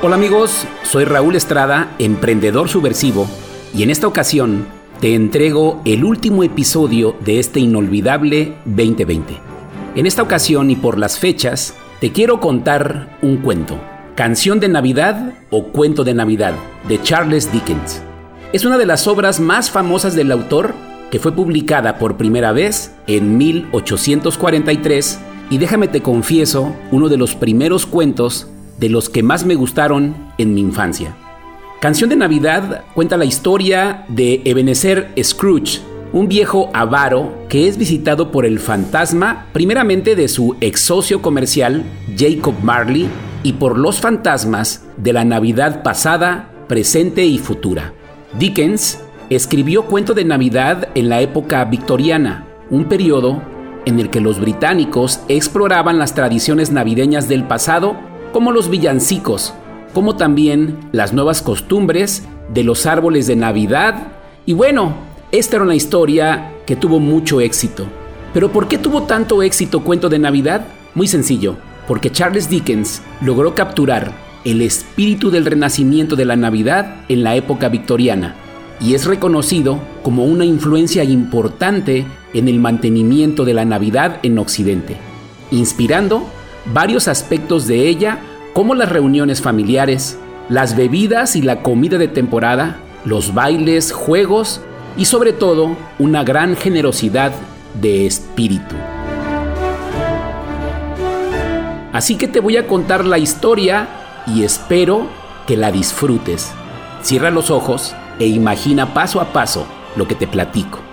Hola amigos, soy Raúl Estrada, emprendedor subversivo, y en esta ocasión te entrego el último episodio de este inolvidable 2020. En esta ocasión y por las fechas, te quiero contar un cuento, Canción de Navidad o Cuento de Navidad, de Charles Dickens. Es una de las obras más famosas del autor que fue publicada por primera vez en 1843 y déjame te confieso, uno de los primeros cuentos de los que más me gustaron en mi infancia. Canción de Navidad cuenta la historia de Ebenezer Scrooge, un viejo avaro que es visitado por el fantasma primeramente de su ex socio comercial Jacob Marley y por los fantasmas de la Navidad pasada, presente y futura. Dickens escribió cuento de Navidad en la época victoriana, un periodo en el que los británicos exploraban las tradiciones navideñas del pasado como los villancicos, como también las nuevas costumbres de los árboles de Navidad. Y bueno, esta era una historia que tuvo mucho éxito. Pero ¿por qué tuvo tanto éxito Cuento de Navidad? Muy sencillo, porque Charles Dickens logró capturar el espíritu del renacimiento de la Navidad en la época victoriana y es reconocido como una influencia importante en el mantenimiento de la Navidad en Occidente, inspirando varios aspectos de ella como las reuniones familiares, las bebidas y la comida de temporada, los bailes, juegos y sobre todo una gran generosidad de espíritu. Así que te voy a contar la historia y espero que la disfrutes. Cierra los ojos e imagina paso a paso lo que te platico.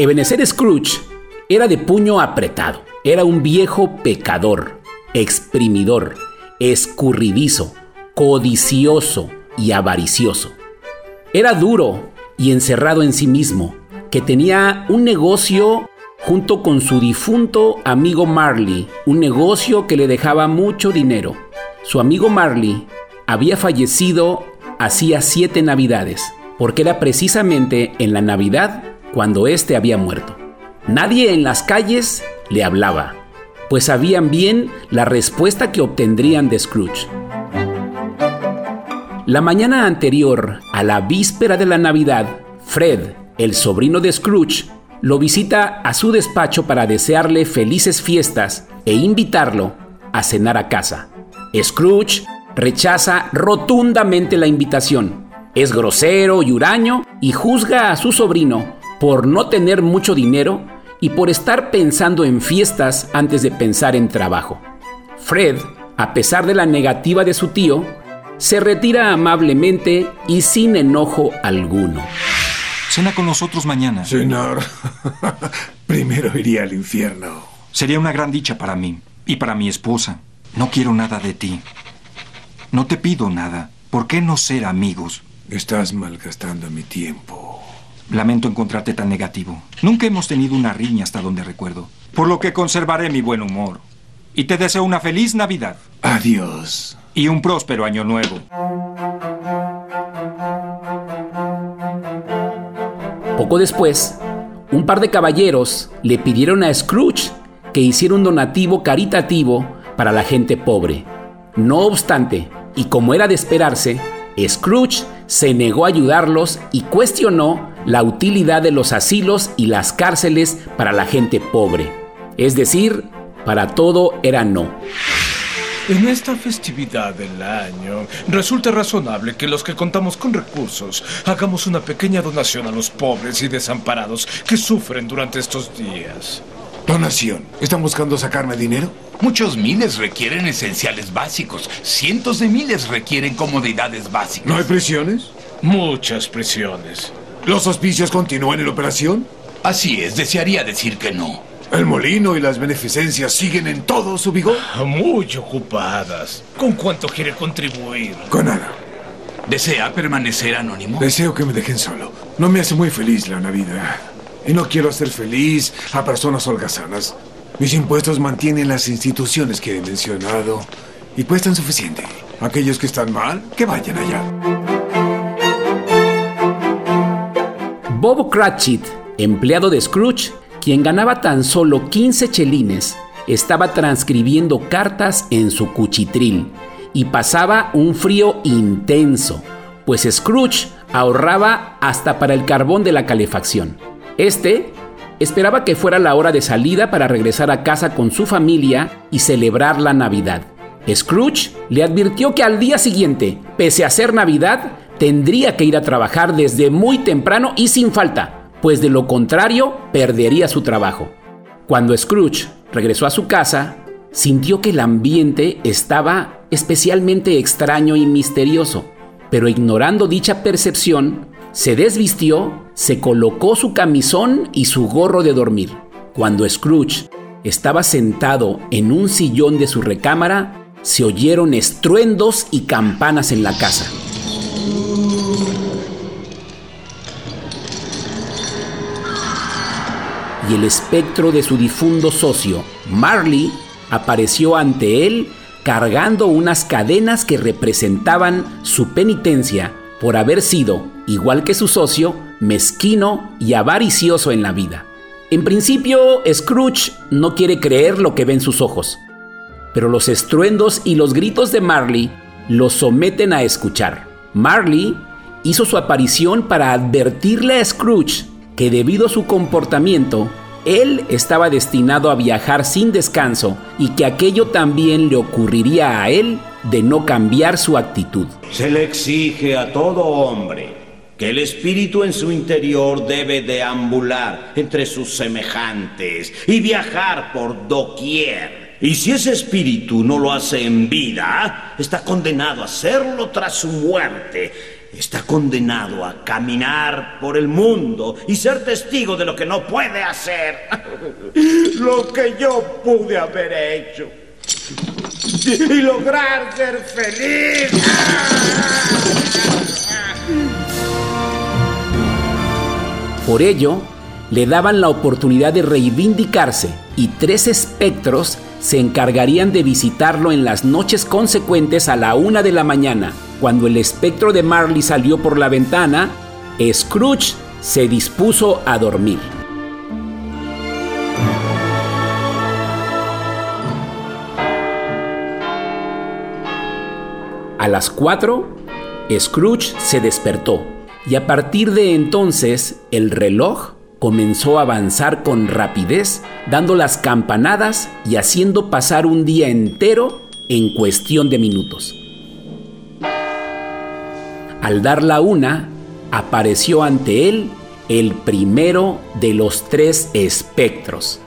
Ebenezer Scrooge era de puño apretado, era un viejo pecador, exprimidor, escurridizo, codicioso y avaricioso. Era duro y encerrado en sí mismo, que tenía un negocio junto con su difunto amigo Marley, un negocio que le dejaba mucho dinero. Su amigo Marley había fallecido hacía siete navidades, porque era precisamente en la Navidad cuando éste había muerto. Nadie en las calles le hablaba, pues sabían bien la respuesta que obtendrían de Scrooge. La mañana anterior a la víspera de la Navidad, Fred, el sobrino de Scrooge, lo visita a su despacho para desearle felices fiestas e invitarlo a cenar a casa. Scrooge rechaza rotundamente la invitación. Es grosero y huraño y juzga a su sobrino por no tener mucho dinero y por estar pensando en fiestas antes de pensar en trabajo. Fred, a pesar de la negativa de su tío, se retira amablemente y sin enojo alguno. Cena con nosotros mañana. Señor, primero iría al infierno. Sería una gran dicha para mí y para mi esposa. No quiero nada de ti. No te pido nada. ¿Por qué no ser amigos? Estás malgastando mi tiempo. Lamento encontrarte tan negativo. Nunca hemos tenido una riña hasta donde recuerdo. Por lo que conservaré mi buen humor. Y te deseo una feliz Navidad. Adiós. Y un próspero año nuevo. Poco después, un par de caballeros le pidieron a Scrooge que hiciera un donativo caritativo para la gente pobre. No obstante, y como era de esperarse, Scrooge se negó a ayudarlos y cuestionó la utilidad de los asilos y las cárceles para la gente pobre. Es decir, para todo era no. En esta festividad del año, resulta razonable que los que contamos con recursos hagamos una pequeña donación a los pobres y desamparados que sufren durante estos días. Donación. ¿Están buscando sacarme dinero? Muchos miles requieren esenciales básicos. Cientos de miles requieren comodidades básicas. ¿No hay prisiones? Muchas prisiones. ¿Los hospicios continúan en operación? Así es, desearía decir que no. ¿El molino y las beneficencias siguen en todo su vigor? Muy ocupadas. ¿Con cuánto quiere contribuir? Con nada. ¿Desea permanecer anónimo? Deseo que me dejen solo. No me hace muy feliz la Navidad. Y no quiero hacer feliz a personas holgazanas. Mis impuestos mantienen las instituciones que he mencionado y cuestan suficiente. Aquellos que están mal, que vayan allá. Bob Cratchit empleado de Scrooge, quien ganaba tan solo 15 chelines, estaba transcribiendo cartas en su cuchitril y pasaba un frío intenso, pues Scrooge ahorraba hasta para el carbón de la calefacción. Este esperaba que fuera la hora de salida para regresar a casa con su familia y celebrar la Navidad. Scrooge le advirtió que al día siguiente, pese a ser Navidad, tendría que ir a trabajar desde muy temprano y sin falta, pues de lo contrario perdería su trabajo. Cuando Scrooge regresó a su casa, sintió que el ambiente estaba especialmente extraño y misterioso, pero ignorando dicha percepción, se desvistió, se colocó su camisón y su gorro de dormir. Cuando Scrooge estaba sentado en un sillón de su recámara, se oyeron estruendos y campanas en la casa. Y el espectro de su difundo socio, Marley, apareció ante él cargando unas cadenas que representaban su penitencia por haber sido, igual que su socio, mezquino y avaricioso en la vida. En principio, Scrooge no quiere creer lo que ven sus ojos, pero los estruendos y los gritos de Marley lo someten a escuchar. Marley hizo su aparición para advertirle a Scrooge que debido a su comportamiento, él estaba destinado a viajar sin descanso y que aquello también le ocurriría a él de no cambiar su actitud. Se le exige a todo hombre que el espíritu en su interior debe deambular entre sus semejantes y viajar por doquier y si ese espíritu no lo hace en vida, está condenado a hacerlo tras su muerte. Está condenado a caminar por el mundo y ser testigo de lo que no puede hacer. lo que yo pude haber hecho. Y lograr ser feliz. Por ello, le daban la oportunidad de reivindicarse y tres espectros se encargarían de visitarlo en las noches consecuentes a la una de la mañana. Cuando el espectro de Marley salió por la ventana, Scrooge se dispuso a dormir. A las cuatro, Scrooge se despertó y a partir de entonces el reloj comenzó a avanzar con rapidez, dando las campanadas y haciendo pasar un día entero en cuestión de minutos. Al dar la una, apareció ante él el primero de los tres espectros.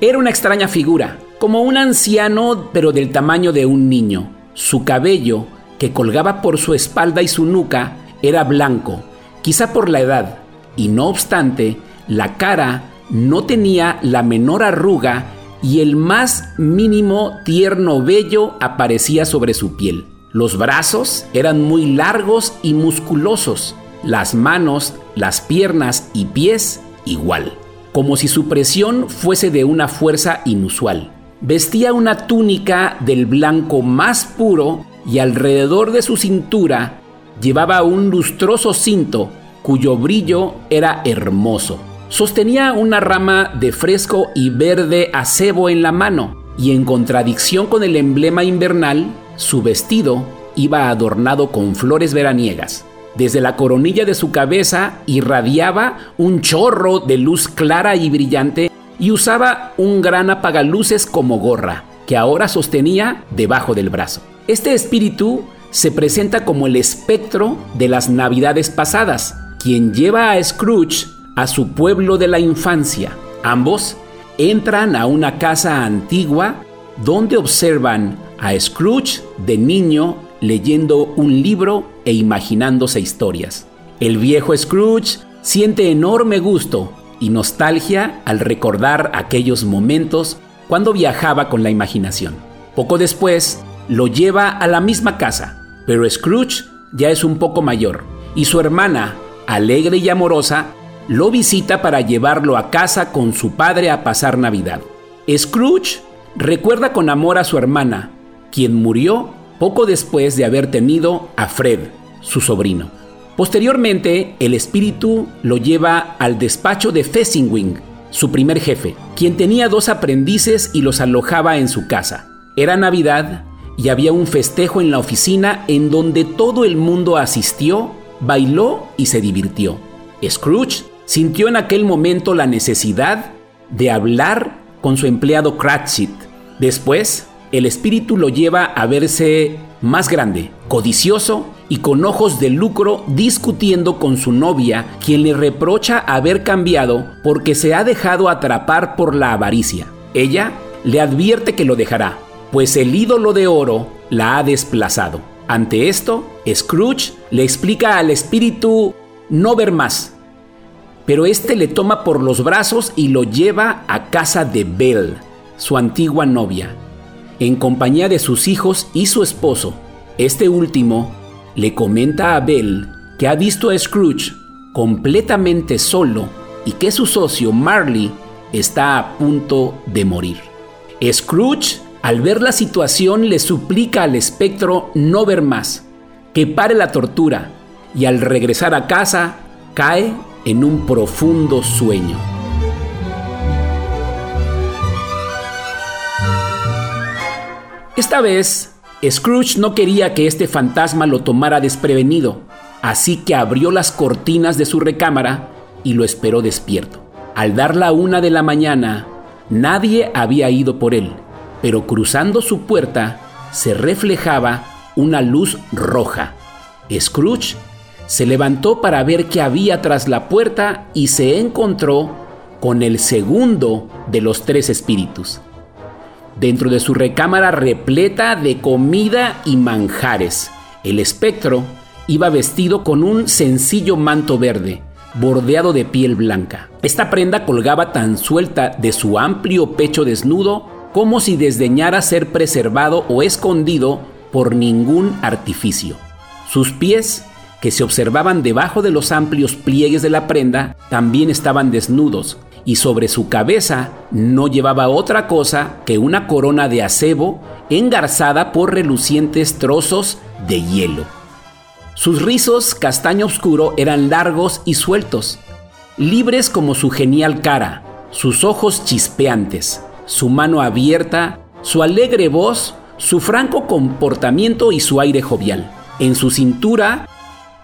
Era una extraña figura, como un anciano pero del tamaño de un niño. Su cabello, que colgaba por su espalda y su nuca, era blanco, quizá por la edad, y no obstante, la cara no tenía la menor arruga y el más mínimo tierno vello aparecía sobre su piel. Los brazos eran muy largos y musculosos, las manos, las piernas y pies igual, como si su presión fuese de una fuerza inusual. Vestía una túnica del blanco más puro y alrededor de su cintura llevaba un lustroso cinto cuyo brillo era hermoso. Sostenía una rama de fresco y verde acebo en la mano, y en contradicción con el emblema invernal, su vestido iba adornado con flores veraniegas. Desde la coronilla de su cabeza irradiaba un chorro de luz clara y brillante y usaba un gran apagaluces como gorra, que ahora sostenía debajo del brazo. Este espíritu se presenta como el espectro de las navidades pasadas, quien lleva a Scrooge a su pueblo de la infancia. Ambos entran a una casa antigua donde observan a Scrooge de niño leyendo un libro e imaginándose historias. El viejo Scrooge siente enorme gusto y nostalgia al recordar aquellos momentos cuando viajaba con la imaginación. Poco después, lo lleva a la misma casa, pero Scrooge ya es un poco mayor y su hermana, alegre y amorosa, lo visita para llevarlo a casa con su padre a pasar Navidad. Scrooge recuerda con amor a su hermana, quien murió poco después de haber tenido a Fred, su sobrino. Posteriormente, el espíritu lo lleva al despacho de Fessingwing, su primer jefe, quien tenía dos aprendices y los alojaba en su casa. Era Navidad y había un festejo en la oficina en donde todo el mundo asistió, bailó y se divirtió. Scrooge sintió en aquel momento la necesidad de hablar con su empleado Cratchit. Después, el espíritu lo lleva a verse más grande, codicioso y con ojos de lucro discutiendo con su novia, quien le reprocha haber cambiado porque se ha dejado atrapar por la avaricia. Ella le advierte que lo dejará, pues el ídolo de oro la ha desplazado. Ante esto, Scrooge le explica al espíritu no ver más, pero este le toma por los brazos y lo lleva a casa de Belle, su antigua novia, en compañía de sus hijos y su esposo. Este último le comenta a Belle que ha visto a Scrooge completamente solo y que su socio Marley está a punto de morir. Scrooge, al ver la situación, le suplica al espectro no ver más, que pare la tortura, y al regresar a casa cae en un profundo sueño. Esta vez Scrooge no quería que este fantasma lo tomara desprevenido, así que abrió las cortinas de su recámara y lo esperó despierto. Al dar la una de la mañana, nadie había ido por él, pero cruzando su puerta se reflejaba una luz roja. Scrooge se levantó para ver qué había tras la puerta y se encontró con el segundo de los tres espíritus dentro de su recámara repleta de comida y manjares. El espectro iba vestido con un sencillo manto verde, bordeado de piel blanca. Esta prenda colgaba tan suelta de su amplio pecho desnudo como si desdeñara ser preservado o escondido por ningún artificio. Sus pies, que se observaban debajo de los amplios pliegues de la prenda, también estaban desnudos, y sobre su cabeza no llevaba otra cosa que una corona de acebo engarzada por relucientes trozos de hielo. Sus rizos castaño oscuro eran largos y sueltos, libres como su genial cara, sus ojos chispeantes, su mano abierta, su alegre voz, su franco comportamiento y su aire jovial. En su cintura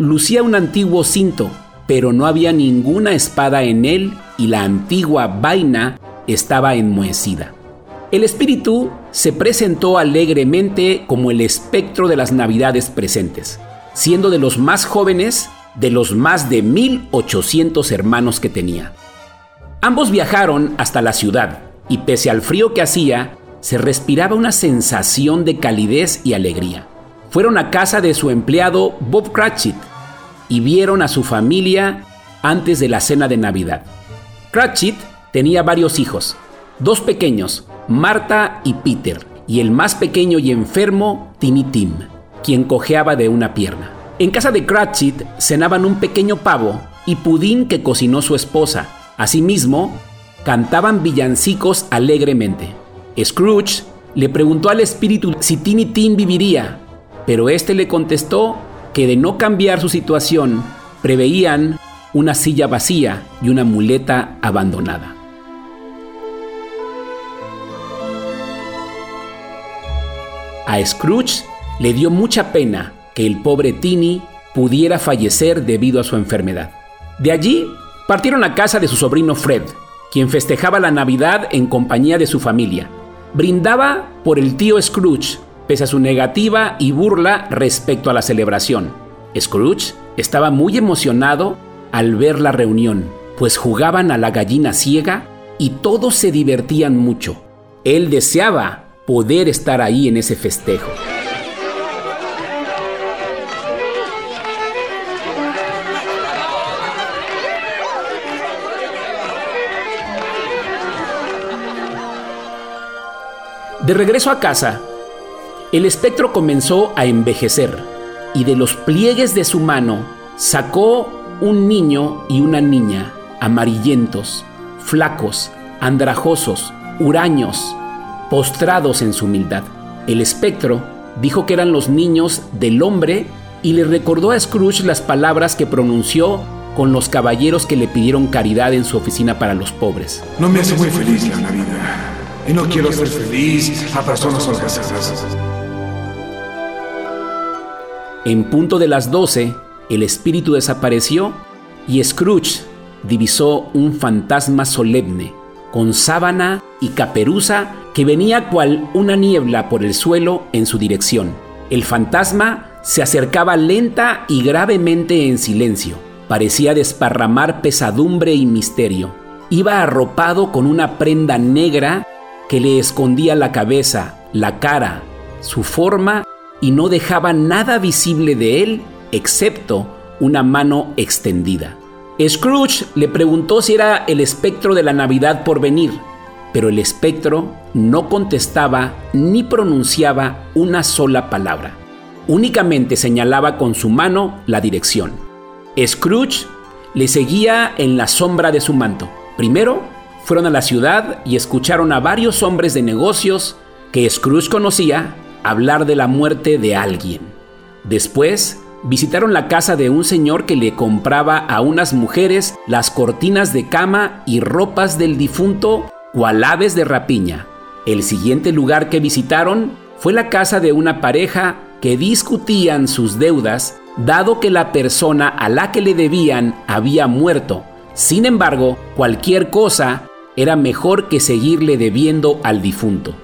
lucía un antiguo cinto, pero no había ninguna espada en él y la antigua vaina estaba enmohecida. El espíritu se presentó alegremente como el espectro de las navidades presentes, siendo de los más jóvenes de los más de 1800 hermanos que tenía. Ambos viajaron hasta la ciudad y pese al frío que hacía, se respiraba una sensación de calidez y alegría. Fueron a casa de su empleado Bob Cratchit, y vieron a su familia antes de la cena de Navidad. Cratchit tenía varios hijos, dos pequeños, Marta y Peter, y el más pequeño y enfermo, Timmy Tim, quien cojeaba de una pierna. En casa de Cratchit cenaban un pequeño pavo y pudín que cocinó su esposa. Asimismo, cantaban villancicos alegremente. Scrooge le preguntó al espíritu si Timmy Tim viviría, pero este le contestó que de no cambiar su situación preveían una silla vacía y una muleta abandonada. A Scrooge le dio mucha pena que el pobre Tini pudiera fallecer debido a su enfermedad. De allí partieron a casa de su sobrino Fred, quien festejaba la Navidad en compañía de su familia. Brindaba por el tío Scrooge, pese a su negativa y burla respecto a la celebración. Scrooge estaba muy emocionado al ver la reunión, pues jugaban a la gallina ciega y todos se divertían mucho. Él deseaba poder estar ahí en ese festejo. De regreso a casa, el espectro comenzó a envejecer y de los pliegues de su mano sacó un niño y una niña amarillentos, flacos, andrajosos, huraños, postrados en su humildad. El espectro dijo que eran los niños del hombre y le recordó a Scrooge las palabras que pronunció con los caballeros que le pidieron caridad en su oficina para los pobres. No me hace muy feliz la Navidad. Y no quiero hacer feliz a personas. En punto de las 12, el espíritu desapareció y Scrooge divisó un fantasma solemne, con sábana y caperuza que venía cual una niebla por el suelo en su dirección. El fantasma se acercaba lenta y gravemente en silencio. Parecía desparramar pesadumbre y misterio. Iba arropado con una prenda negra que le escondía la cabeza, la cara, su forma y no dejaba nada visible de él excepto una mano extendida. Scrooge le preguntó si era el espectro de la Navidad por venir, pero el espectro no contestaba ni pronunciaba una sola palabra. Únicamente señalaba con su mano la dirección. Scrooge le seguía en la sombra de su manto. Primero fueron a la ciudad y escucharon a varios hombres de negocios que Scrooge conocía hablar de la muerte de alguien. Después visitaron la casa de un señor que le compraba a unas mujeres las cortinas de cama y ropas del difunto cual aves de rapiña. El siguiente lugar que visitaron fue la casa de una pareja que discutían sus deudas dado que la persona a la que le debían había muerto. Sin embargo, cualquier cosa era mejor que seguirle debiendo al difunto.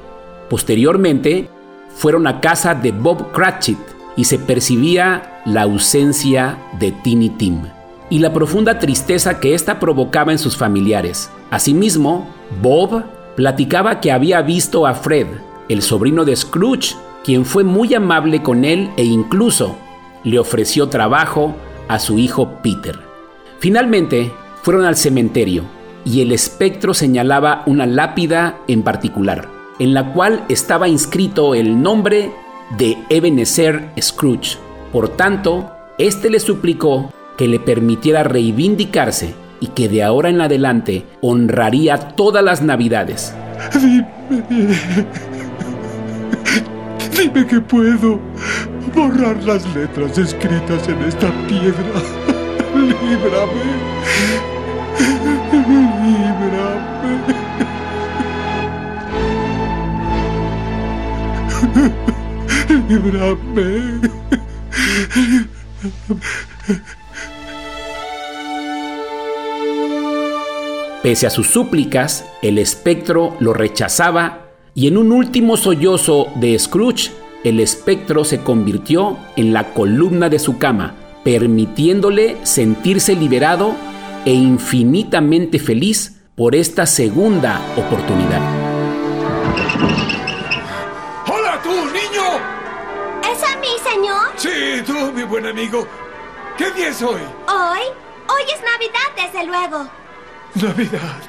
Posteriormente, fueron a casa de Bob Cratchit y se percibía la ausencia de Tiny Tim y la profunda tristeza que ésta provocaba en sus familiares. Asimismo, Bob platicaba que había visto a Fred, el sobrino de Scrooge, quien fue muy amable con él e incluso le ofreció trabajo a su hijo Peter. Finalmente, fueron al cementerio y el espectro señalaba una lápida en particular, en la cual estaba inscrito el nombre de Ebenezer Scrooge. Por tanto, éste le suplicó que le permitiera reivindicarse y que de ahora en adelante honraría todas las navidades. Dime. Dime que puedo borrar las letras escritas en esta piedra. Líbrame. Pese a sus súplicas, el espectro lo rechazaba y en un último sollozo de Scrooge, el espectro se convirtió en la columna de su cama, permitiéndole sentirse liberado e infinitamente feliz por esta segunda oportunidad. Buen amigo. ¿Qué día es hoy? ¿Hoy? Hoy es Navidad, desde luego. Navidad.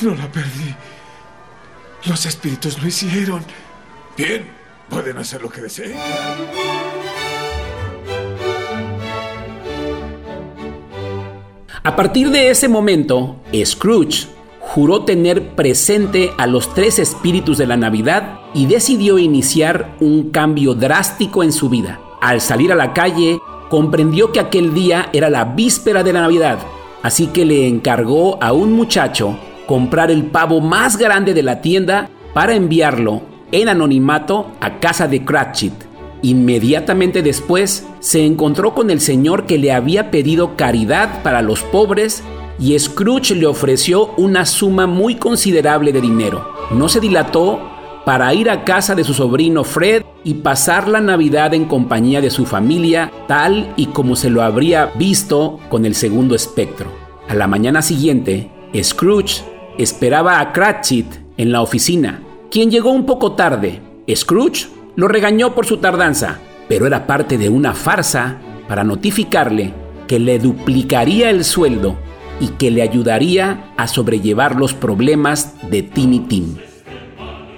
No la perdí. Los espíritus lo hicieron. Bien, pueden hacer lo que deseen. A partir de ese momento, Scrooge juró tener presente a los tres espíritus de la Navidad y decidió iniciar un cambio drástico en su vida. Al salir a la calle, comprendió que aquel día era la víspera de la Navidad, así que le encargó a un muchacho comprar el pavo más grande de la tienda para enviarlo en anonimato a casa de Cratchit. Inmediatamente después se encontró con el señor que le había pedido caridad para los pobres y Scrooge le ofreció una suma muy considerable de dinero. No se dilató para ir a casa de su sobrino Fred y pasar la Navidad en compañía de su familia, tal y como se lo habría visto con el segundo espectro. A la mañana siguiente, Scrooge esperaba a Cratchit en la oficina, quien llegó un poco tarde. Scrooge lo regañó por su tardanza, pero era parte de una farsa para notificarle que le duplicaría el sueldo y que le ayudaría a sobrellevar los problemas de Tiny Tim.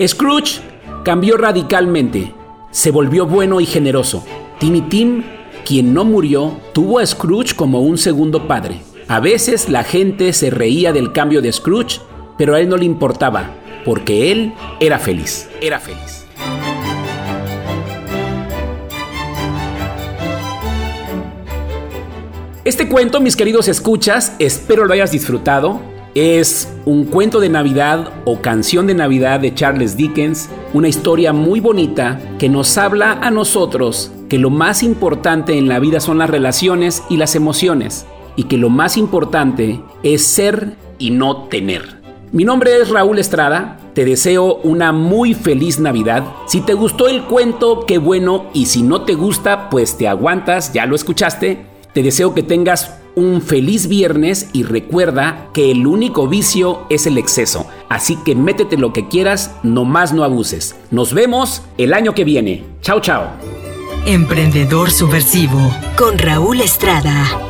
Scrooge cambió radicalmente, se volvió bueno y generoso. Timmy Tim, quien no murió, tuvo a Scrooge como un segundo padre. A veces la gente se reía del cambio de Scrooge, pero a él no le importaba, porque él era feliz. Era feliz. Este cuento, mis queridos escuchas, espero lo hayas disfrutado. Es un cuento de Navidad o canción de Navidad de Charles Dickens, una historia muy bonita que nos habla a nosotros que lo más importante en la vida son las relaciones y las emociones y que lo más importante es ser y no tener. Mi nombre es Raúl Estrada, te deseo una muy feliz Navidad. Si te gustó el cuento, qué bueno, y si no te gusta, pues te aguantas, ya lo escuchaste. Te deseo que tengas un feliz viernes y recuerda que el único vicio es el exceso. Así que métete lo que quieras, nomás no abuses. Nos vemos el año que viene. Chao, chao. Emprendedor Subversivo con Raúl Estrada.